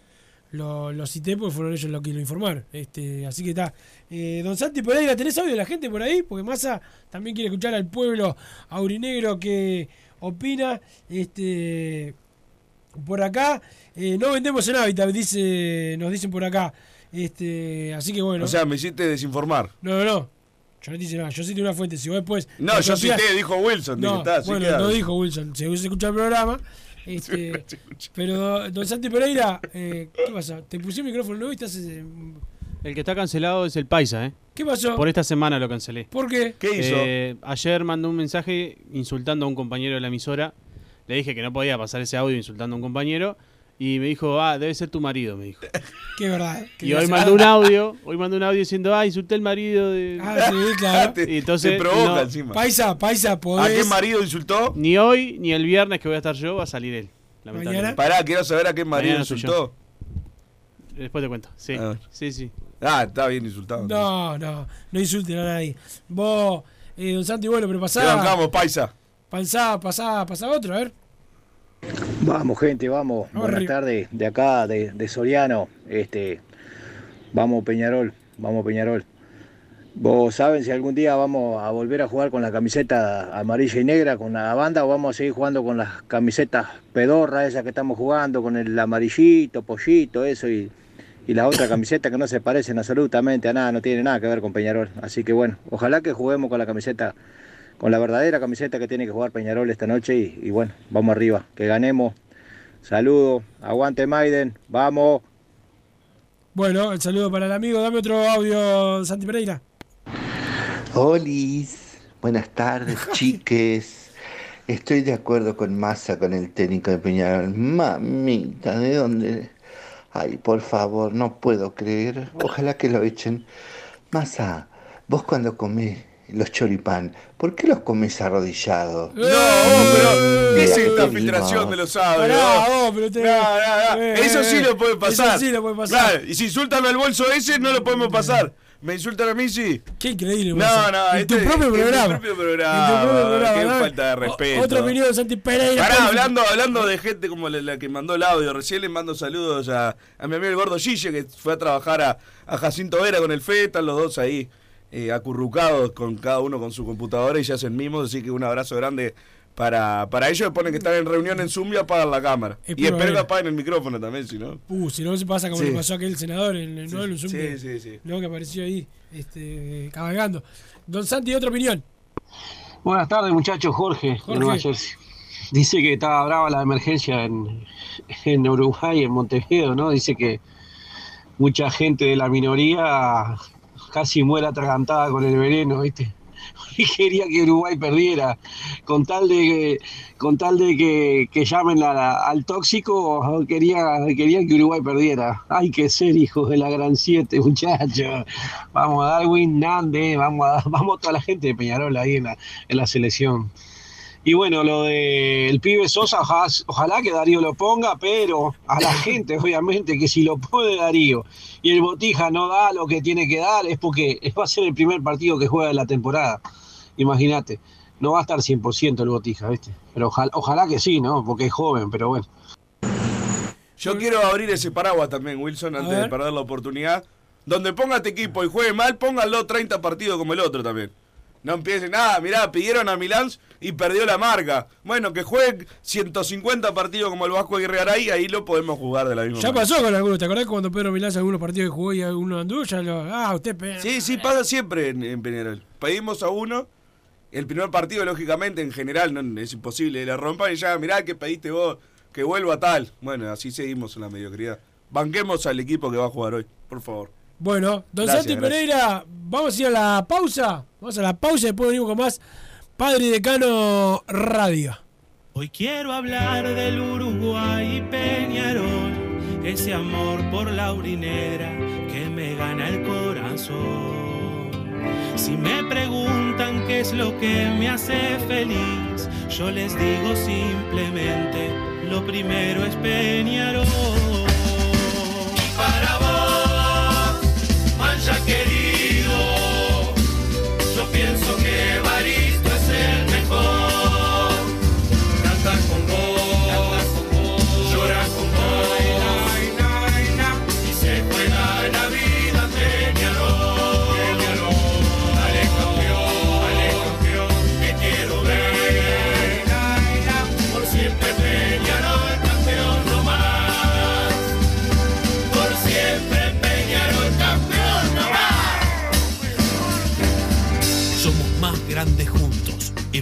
los, los cité porque fueron ellos los que lo informaron. Este, así que está. Eh, don Santi Pereira, ¿tenés audio de la gente por ahí? Porque Massa también quiere escuchar al pueblo aurinegro que opina. Este, por acá, eh, no vendemos en hábitat, dice, nos dicen por acá. Este, así que bueno. O sea, me hiciste desinformar. No, no, no. Yo no te hice nada. Yo cité una fuente. Si vos después. No, yo cité, dijo Wilson. No, está, bueno, queda. no dijo Wilson. Si hubiese escuchado el programa. Este, pero, don Santi Pereira, eh, ¿qué pasa? ¿Te puse el micrófono nuevo y estás. eh, El que está cancelado es el Paisa, ¿eh? ¿Qué pasó? Por esta semana lo cancelé. ¿Por qué? ¿Qué hizo? Eh, ayer mandó un mensaje insultando a un compañero de la emisora. Le dije que no podía pasar ese audio insultando a un compañero. Y me dijo, ah, debe ser tu marido, me dijo. Qué verdad. eh, que Y hoy mandó un audio, hoy mandó un audio diciendo, ah, insulté al marido de... Ah, sí, claro. Y entonces, te provoca no, encima. Paisa, paisa, ¿A podés. qué marido insultó? Ni hoy, ni el viernes que voy a estar yo, va a salir él. lamentablemente. Pará, quiero saber a qué marido Mañana insultó. Después te cuento. Sí, Ah. sí, sí. Ah, está bien insultado. No, no, no insulten a nadie. Vos, eh, don Santi, bueno, pero Te pasá. bancamos, paisa. Pasá, pasá, pasá otro, a ver. Vamos, gente, vamos. Vamos Buenas tardes. De acá, de, de Soriano. Este, vamos Peñarol, vamos Peñarol. ¿Vos saben si algún día vamos a volver a jugar con la camiseta amarilla y negra con la banda o vamos a seguir jugando con las camisetas pedorras esas que estamos jugando, con el amarillito, pollito, eso y, y la otra camiseta que no se parecen absolutamente a nada, no tiene nada que ver con Peñarol. Así que bueno, ojalá que juguemos con la camiseta, con la verdadera camiseta que tiene que jugar Peñarol esta noche y, y bueno, vamos arriba, que ganemos. Saludos, aguante Maiden, vamos. Bueno, el saludo para el amigo. Dame otro audio, Santi Pereira. Olis, buenas tardes, chiques. Estoy de acuerdo con Massa, con el técnico de Peñarol. Mamita, ¿de dónde? Ay, por favor, no puedo creer. Ojalá que lo echen. Massa, vos cuando comés los choripán, ¿por qué los comés arrodillados? No, pero ¿qué es esta filtración de los? Pará, vos, pero te- No, no, no. Eh, Eso sí eh, lo puede pasar. eso sí lo puede pasar. Claro, y si insultan al bolso ese, no lo podemos pasar. ¿Me insultan a mí, sí? Qué increíble. No, no, En este- tu propio en tu programa. propio programa, En tu propio programa. qué ¿no? falta de O- respeto. Otra opinión de Santi Pereira. Pará, hablando, hablando de gente como la, la que mandó el audio, recién le mando saludos a, a mi amigo el gordo Gille, que fue a trabajar a, a Jacinto Vera con el FETA, los dos ahí eh, acurrucados, con cada uno con su computadora y ya hacen mimos, así que un abrazo grande para, para ellos, ponen que están en reunión en Zoom y apagan la cámara. Es y espero que apaguen el micrófono también, si no. Uh, si no se pasa como Sí. le pasó a aquel senador en el, ¿no? en un Zoom sí, que- sí, sí. ¿no? que apareció ahí este, cabalgando. Don Santi, otra opinión. Buenas tardes, muchachos. Jorge, Jorge. de Nueva Jersey. Dice que está brava la emergencia en, en Uruguay, en Montevideo, ¿no? Dice que mucha gente de la minoría casi muere atragantada con el veneno, ¿viste? Quería que Uruguay perdiera, con tal de con tal de que, que llamen a la- al tóxico, quería, que Uruguay perdiera. Hay que ser hijos de la gran siete, muchachos. Vamos a Darwin, Nande, vamos a, vamos toda la gente de Peñarol ahí en la, en la selección. Y bueno, lo del pibe Sosa, ojalá que Darío lo ponga, pero a la gente, obviamente, que si lo puede Darío y el Botija no da lo que tiene que dar, es porque va a ser el primer partido que juega de la temporada. Imagínate, no va a estar 100% el Botija, ¿viste? Pero ojalá, ojalá que sí, ¿no? Porque es joven, pero bueno. Yo quiero abrir ese paraguas también, Wilson, antes de perder la oportunidad. Donde ponga este equipo y juegue mal, pónganlo 30 partidos como el otro también. No empiecen, nada, mirá, pidieron a Milán y perdió la marca. Bueno, que juegue 150 partidos como el Vasco Aguirre Garay, ahí lo podemos jugar de la misma Ya manera. pasó con algunos, ¿te acordás cuando Pedro Milán algunos partidos que jugó y algunos anduvo? Ya lo. Ah, usted. pe- Sí, sí, pasa siempre en, en Peñarol. Pedimos a uno, el primer partido, lógicamente, en general, no, es imposible, le rompan y ya, mirá que pediste vos, que vuelva tal. Bueno, así seguimos en la mediocridad. Banquemos al equipo que va a jugar hoy, por favor. Bueno, don Gracias, Santi gracias. Pereira, vamos a ir a la pausa. Vamos a la pausa y después venimos con más Padre y Decano Radio. Hoy quiero hablar del Uruguay y Peñarol, ese amor por la urinera que me gana el corazón. Si me preguntan qué es lo que me hace feliz, yo les digo simplemente, lo primero es Peñarol. Y para vos, mancha querido,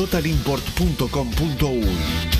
www.totalimport.com.uy.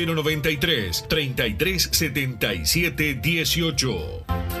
093 33 77 18.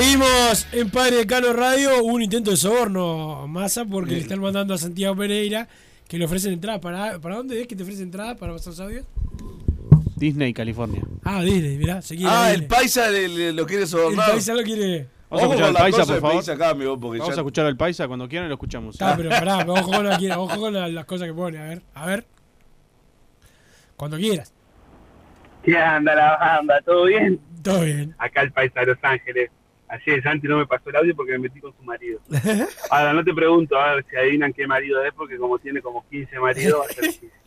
Seguimos en Padre Cano Radio, un intento de soborno, Massa, porque le están mandando a Santiago Pereira que le ofrecen entrada. ¿Para, ¿para dónde es que te ofrecen entrada para pasar los audios? Disney, California. Ah, Disney, mirá, se quiere. Ah, Disney. el paisa le- le- lo quiere El sobornar. paisa lo quiere. Vamos a Ojo escuchar con al paisa, por de favor. paisa acá, amigo, porque Vamos ya- a escuchar al paisa cuando quieran lo escuchamos. Ah, pero pará, ojo con, la- ojo con la- las cosas que pone, a ver, a ver. Cuando quieras. ¿Qué anda la banda? ¿Todo bien? Todo bien. Acá el paisa de Los Ángeles. Ayer Santi no me pasó el audio porque me metí con su marido. Ahora no te pregunto a ver si adivinan qué marido es porque como tiene como 15 maridos va a ser difícil.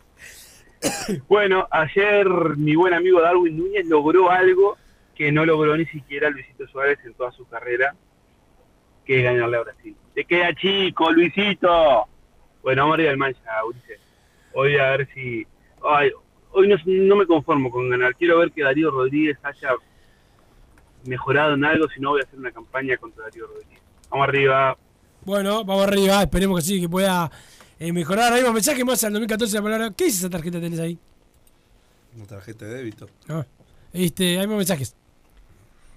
Bueno, ayer mi buen amigo Darwin Núñez logró algo que no logró ni siquiera Luisito Suárez en toda su carrera, que es ganarle a Brasil. Te queda chico, Luisito. Bueno, vamos arriba del mancha, Ulises. Hoy a ver si... Ay, hoy no, no me conformo con ganar. Quiero ver que Darío Rodríguez haya mejorado en algo, si no voy a hacer una campaña contra Darío Rodríguez. Vamos arriba. Bueno, vamos arriba, esperemos que sí, que pueda eh, mejorar. Hay un mensaje más al 2014 la palabra. ¿Qué dice esa tarjeta que tenés ahí? Una tarjeta de débito. Ah, este, hay más mensajes.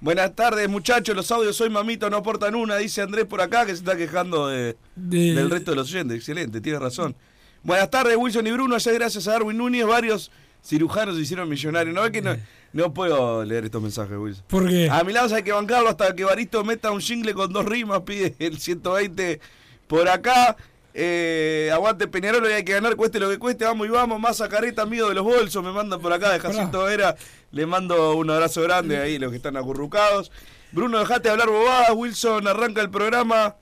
Buenas tardes, muchachos. Los audios Soy Mamito no aportan una, dice Andrés por acá, que se está quejando de, De- del resto de los oyentes. Excelente, tiene razón. Buenas tardes, Wilson y Bruno. Ayer, gracias a Darwin Núñez, varios cirujanos se hicieron millonarios. No es que no, no puedo leer estos mensajes, Wilson. ¿Por qué? A mi lado hay que bancarlo hasta que Baristo meta un jingle con dos rimas, pide el 120 por acá. Eh, aguante Peñarol, hay que ganar, cueste lo que cueste, vamos y vamos. Más careta, amigo de los bolsos, me mandan por acá de Jacinto Vera. Le mando un abrazo grande ahí, los que están acurrucados. Bruno, dejate de hablar bobadas. Wilson, arranca el programa.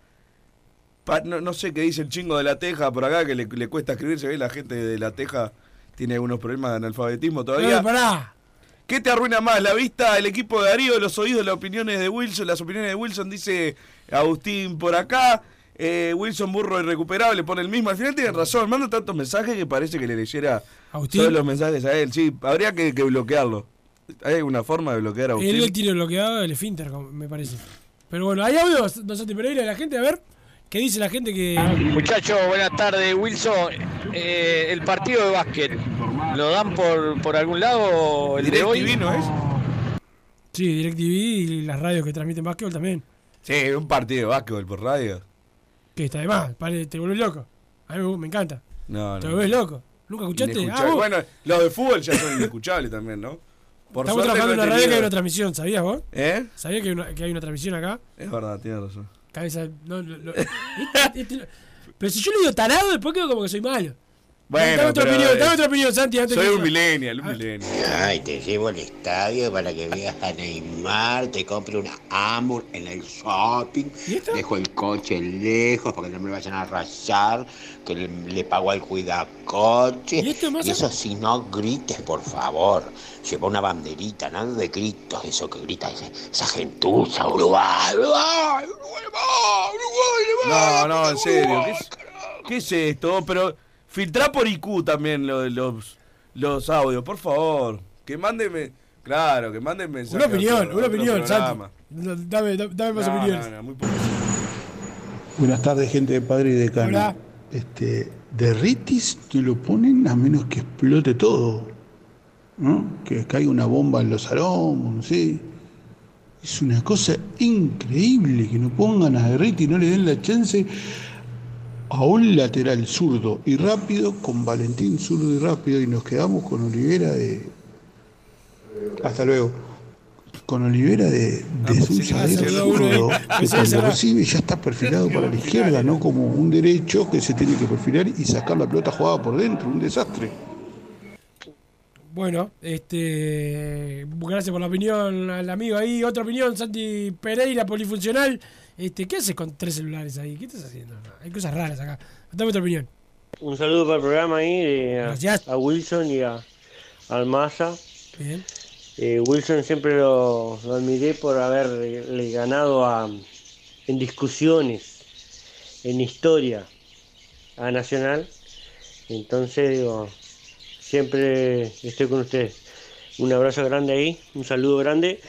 Pa- no, no sé qué dice el chingo de la Teja por acá, que le, le cuesta escribirse. ¿ves? La gente de la Teja tiene algunos problemas de analfabetismo todavía. Pará. ¿Qué te arruina más? ¿La vista, el equipo de Darío, los oídos, las opiniones de Wilson? Las opiniones de Wilson, dice Agustín por acá. Eh, Wilson Burro irrecuperable, pone el mismo. Al final tiene razón, manda tantos mensajes que parece que le leyera Agustín. todos los mensajes a él. Sí, habría que, que bloquearlo. ¿Hay alguna forma de bloquear a Agustín? Él el tiro bloqueado el Finter, me parece. Pero bueno, hay audios, no Santi Pereira de la gente, a ver. ¿Qué dice la gente que.? Muchachos, buenas tardes. Wilson, eh, el partido de básquet, ¿lo dan por, por algún lado el de hoy? DirecTV, ¿no es? Sí, DirecTV y las radios que transmiten básquetbol también. Sí, un partido de básquetbol por radio. Que está de más, pare- te vuelves loco. A mí me, me encanta. No, Te no. vuelves loco. ¿Nunca escuchaste? Ah, bueno, los de fútbol ya son inescuchables también, ¿no? Por Estamos trabajando en una radio que hay una transmisión, ¿sabías vos? ¿Eh? ¿Sabías que hay una, que hay una transmisión acá? Es verdad, tienes razón. Cabeza. No, no, pero si yo le digo tarado, después quedo como que soy malo. Bueno, dame otra opinión, dame otra opinión, Santi. antes Soy que- un millennial, un millennial. Ay, te llevo al estadio para que veas a Neymar, te compro una Amur en el shopping, dejo el coche lejos para que no me vayan a rayar, que le, le pago al cuidacoche. ¿Y, eso si no grites, por favor. Lleva una banderita, nada de gritos, eso que grita esa, esa gentuza, Uruguay, Uruguay, No, no, en serio. ¿Qué es, qué es esto? Pero filtrá por IQ también lo- los, los audios, por favor. Que mándenme. Claro, que manden mensajes. Una opinión, otro- una otro opinión, Santi. Dame, dame, dame más No, opiniones. no, no, muy poco. Buenas tardes, gente de Padre y Decano. Hola. Este, de Ritis te lo ponen a menos que explote todo. ¿no? Que caiga una bomba en los aromos, no sé. Es una cosa increíble que no pongan a Derriti y no le den la chance a un lateral zurdo y rápido con Valentín zurdo y rápido y nos quedamos con Olivera de... Hasta luego. Con Olivera de, de un zurdo que cuando recibe ya está perfilado para la izquierda, no como un derecho que se tiene que perfilar y sacar la pelota jugada por dentro, un desastre. Bueno, este, gracias por la opinión al amigo ahí. Otra opinión, Santi Pereira, polifuncional. Este, ¿Qué haces con tres celulares ahí? ¿Qué estás haciendo? Hay cosas raras acá. Dame otra opinión. Un saludo para el programa ahí, eh, a, Gracias. a Wilson y a Almaza. Bien. Eh, Wilson siempre lo, lo admiré por haberle ganado a, en discusiones, en historia, a Nacional. Entonces, digo, siempre estoy con ustedes. Un abrazo grande ahí, un saludo grande.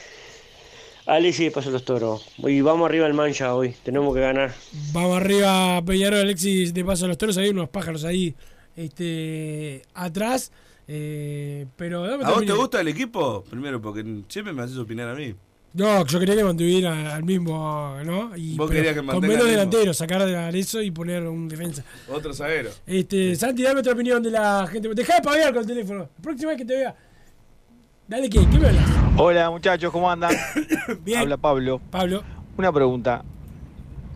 Alex y de Paso los Toros. Y vamos arriba al mancha hoy, tenemos que ganar. Vamos arriba, Peñarol, Alexis, de paso a los toros. Hay unos pájaros ahí este, atrás. eh, pero ¿A vos te gusta el equipo? Primero, porque siempre me haces opinar a mí. No, yo quería que mantuviera al mismo, ¿no? Y, Vos pero que con menos al delantero, sacar de eso y poner un defensa. Otro zaguero. Este, Santi, dame otra opinión de la gente. Deja de pagar con el teléfono. La próxima vez que te vea. Dale, ¿qué? ¿Qué me hablas? Hola muchachos, ¿cómo andan? Habla Pablo. Pablo. Una pregunta.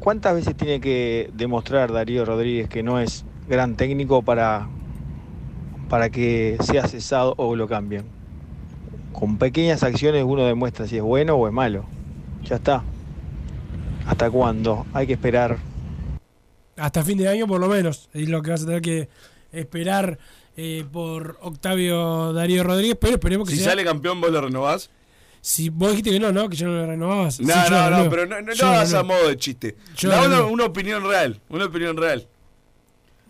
¿Cuántas veces tiene que demostrar Darío Rodríguez que no es gran técnico para, para que sea cesado o lo cambien? Con pequeñas acciones uno demuestra si es bueno o es malo. Ya está. ¿Hasta cuándo? Hay que esperar. Hasta fin de año, por lo menos. Es lo que vas a tener que esperar eh, por Octavio Darío Rodríguez. Pero esperemos que Si sea. sale campeón, ¿vos lo renovás? Si vos dijiste que no, ¿no? Que yo no lo renovabas. No, Sí, no, no, renuevo. pero no, no, Yo no lo hagas a modo de chiste. Yo una, opinión real, una opinión real.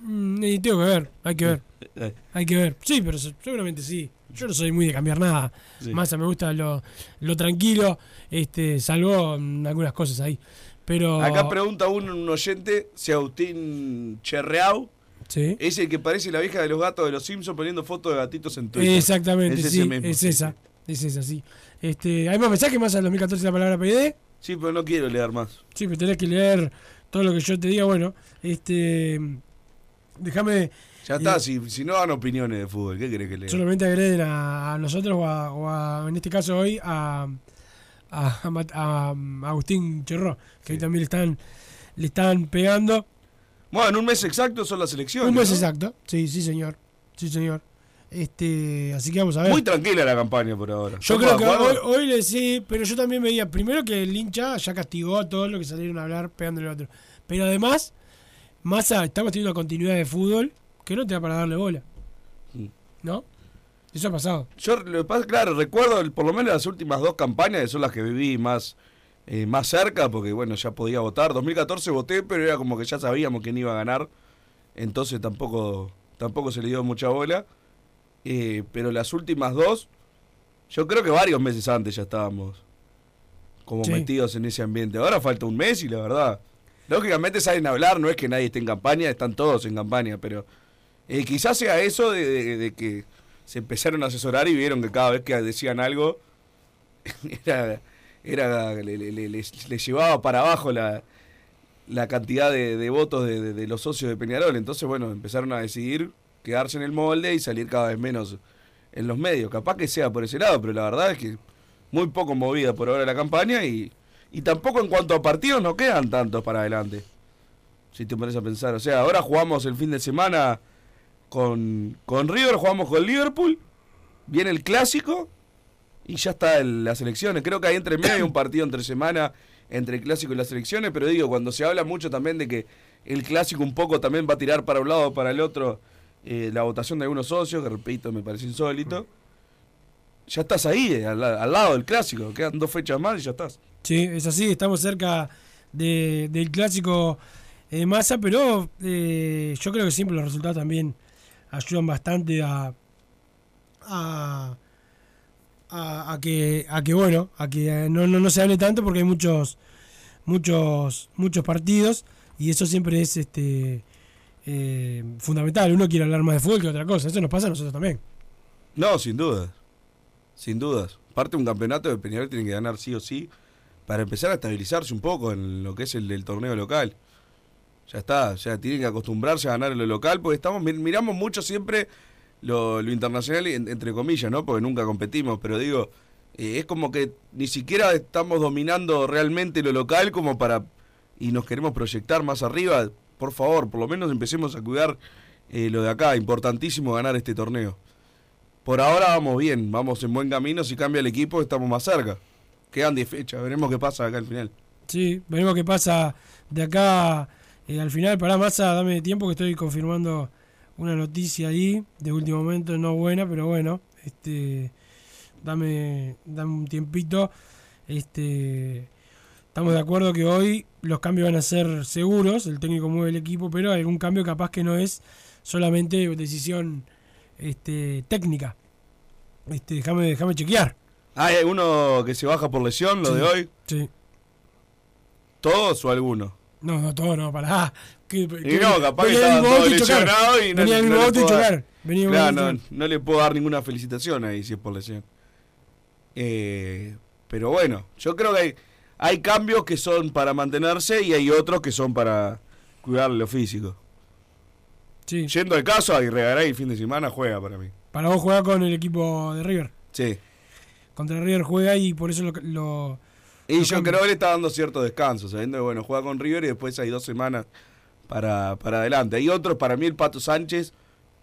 Mm, y tengo que ver, hay que ver. Eh. Hay que ver. Sí, pero se- seguramente sí. Yo no soy muy de cambiar nada. Sí. Más me gusta lo, lo tranquilo, este, salvo mm, algunas cosas ahí. Pero Acá pregunta un, un oyente si Agustín Cherreau Sí. es el que parece la vieja de los gatos de los Simpsons poniendo fotos de gatitos en Twitter. Exactamente, Es ese sí, mismo, es sí, esa. Es esa, sí. Este, ¿Hay más mensajes más al 2014 la palabra PD? Sí, pero no quiero leer más. Sí, pero tenés que leer todo lo que yo te diga. Bueno, este. Déjame. Ya está, eh, si, si no dan opiniones de fútbol, ¿qué querés que lea? Solamente agreden a, a nosotros o, a, o a- en este caso hoy a, a, a Agustín Cherró, que hoy también le están, le están pegando. Bueno, en un mes exacto son las elecciones. Un mes ¿no? exacto, sí, sí señor, sí señor. Este, así que vamos a ver. Muy tranquila la campaña por ahora. Yo ¿Estamos creo que hoy, hoy le sí, pero yo también veía, primero que el hincha ya castigó a todos los que salieron a hablar pegándole al otro. Pero además, Massa, estamos teniendo una continuidad de fútbol que no te da para darle bola. ¿No? Eso ha pasado. Yo, claro, recuerdo el- por lo menos las últimas dos campañas, que son las que viví más, eh, más cerca, porque bueno, ya podía votar. 2014 voté, pero era como que ya sabíamos quién iba a ganar. Entonces tampoco, tampoco se le dio mucha bola. Eh, pero las últimas dos, yo creo que varios meses antes ya estábamos como Sí. metidos en ese ambiente. Ahora falta un mes y la verdad. Lógicamente salen a hablar, no es que nadie esté en campaña, están todos en campaña, pero eh, quizás sea eso de, de- de que se empezaron a asesorar y vieron que cada vez que decían algo era, era le, llevaba para abajo la, la cantidad de, de votos de, de- de los socios de Peñarol. Entonces, bueno, empezaron a decidir quedarse en el molde y salir cada vez menos en los medios. Capaz que sea por ese lado, pero la verdad es que muy poco movida por ahora la campaña y, Y tampoco en cuanto a partidos no quedan tantos para adelante. Si te pones a pensar. O sea, ahora jugamos el fin de semana con, con River, jugamos con Liverpool. Viene el clásico y ya está el- las elecciones. Creo que ahí entre medio hay un partido entre semana entre el clásico y las elecciones, pero digo, cuando se habla mucho también de que el clásico un poco también va a tirar para un lado o para el otro eh, la votación de algunos socios, que repito, me parece insólito. Ya estás ahí, eh, al, lado del clásico, quedan dos fechas más y ya estás. Sí, es así, estamos cerca de- del clásico eh, masa, pero eh, yo creo que siempre los resultados también ayudan bastante a, a, a, a que, a que bueno, a que no, no, no se hable tanto porque hay muchos, muchos, muchos partidos y eso siempre es este eh, fundamental. Uno quiere hablar más de fútbol que otra cosa, eso nos pasa a nosotros también. No, sin dudas. Sin dudas. Parte de un campeonato de Peñarol tiene que ganar sí o sí para empezar a estabilizarse un poco en lo que es el, el torneo local. Ya está, sea, tienen que acostumbrarse a ganar en lo local porque estamos mi- miramos mucho siempre lo, lo internacional en- entre comillas, ¿no? Porque nunca competimos, pero digo, eh, es como que ni siquiera estamos dominando realmente lo local como para y nos queremos proyectar más arriba. Por favor, por lo menos empecemos a cuidar eh, lo de acá, importantísimo ganar este torneo. Por ahora vamos bien, vamos en buen camino. Si cambia el equipo, estamos más cerca. Quedan 10 fechas, veremos qué pasa acá al final. Sí, veremos qué pasa de acá eh, al final. Pará, Massa, dame tiempo que estoy confirmando una noticia ahí de último momento, no buena, pero bueno, este dame, dame un tiempito. Este estamos de acuerdo que hoy los cambios van a ser seguros, el técnico mueve el equipo, pero hay algún cambio capaz que no es solamente decisión este, técnica. Este, déjame, déjame chequear. Ah, ¿Hay alguno que se baja por lesión, lo Sí, de hoy? Sí. ¿Todos o alguno? No, no, todo no, pará. Que, Y no, capaz que mismo todos auto y no, Venía el no auto y puedo dar- chocaron. Venía Claro, no, chocaron. no le puedo dar ninguna felicitación ahí si es por lesión. Eh, pero bueno, yo creo que hay, hay cambios que son para mantenerse y hay otros que son para cuidar lo físico. Sí. Yendo al caso, Aguirregaray el fin de semana juega para mí. Para vos juega con el equipo de River. Sí. Contra River juega y por eso lo. lo Y yo creo que le está dando cierto descanso, sabiendo que bueno, juega con River y después hay dos semanas para, para adelante. Hay otros, para mí el Pato Sánchez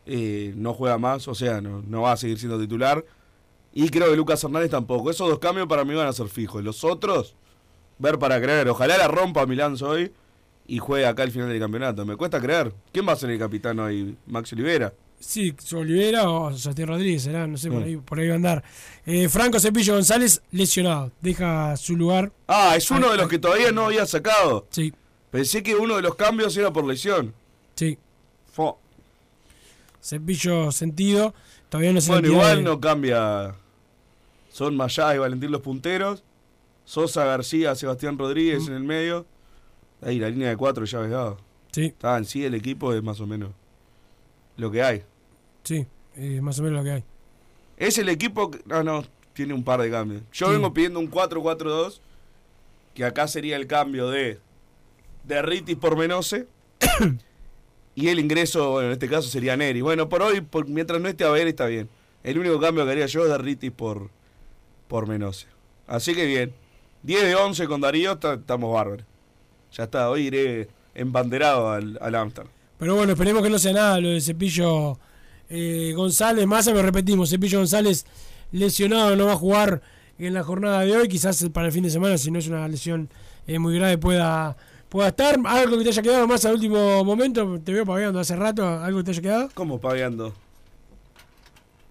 eh, no juega más, o sea, no, no va a seguir siendo titular. Y creo que Lucas Hernández tampoco. Esos dos cambios para mí van a ser fijos. Los otros, ver para creer. Ojalá la rompa Milán hoy y juegue acá al final del campeonato. Me cuesta creer. ¿Quién va a ser el capitán hoy? Max Olivera. Sí, Olivera o Sebastián Rodríguez será, no sé, por Mm. ahí, por ahí va a andar. Eh, Franco Cepillo González, lesionado. Deja su lugar. Ah, es uno de los que todavía no había sacado. Sí. Pensé que uno de los cambios era por lesión. Sí. Fo. Cepillo sentido. Todavía no se Bueno, igual de- no cambia. Son Mayá y Valentín los punteros. Sosa, García, Sebastián Rodríguez en el medio. Ahí la línea de cuatro ya ves dado. Sí. Está en sí el equipo es más o menos lo que hay. Sí, eh, más o menos lo que hay. Es el equipo que. No, no, tiene un par de cambios. Yo Sí. vengo pidiendo un 4-4-2. Que acá sería el cambio de. De Ritis por Menose. y el ingreso, bueno, en este caso sería Neri. Bueno, por hoy, por- mientras no esté a ver, está bien. El único cambio que haría yo es de Ritis por, por Menose. Así que bien. 10 de 11 con Darío, ta- estamos bárbaros. Ya está, hoy iré embanderado al, al Amsterdam. Pero bueno, esperemos que no sea nada lo de Cepillo eh, González. Más pero repetimos, Cepillo González lesionado no va a jugar en la jornada de hoy. Quizás para el fin de semana, si no es una lesión eh, muy grave, pueda, pueda estar. Algo que te haya quedado más al último momento. Te veo paveando hace rato. Algo que te haya quedado. ¿Cómo paveando?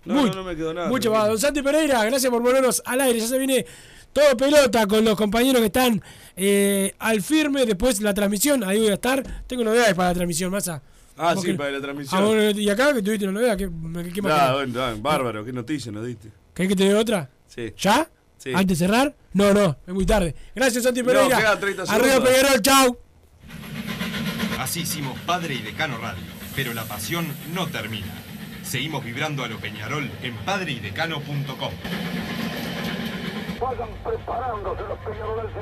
No, Muy- no, no me quedó nada. Mucho más. Don Santi Pereira, gracias por ponernos al aire. Ya se viene todo pelota con los compañeros que están eh, al firme. Después la transmisión, ahí voy a estar. Tengo novedades para la transmisión, Massa. Ah, sí, para la transmisión. Ah, Vos, y acá que tuviste una novedad, que me qué nah, bárbaro, qué noticia nos diste. ¿Querés que te dé otra? Sí. ¿Ya? Sí. ¿Antes de cerrar? No, no, es muy tarde. Gracias, Santi Pereira. Arriba Peguerol, chau. Así hicimos Padre y Decano Radio, pero la pasión no termina. Seguimos vibrando a lo Peñarol en padreidecano.com. Vayan preparándose los peñaroles.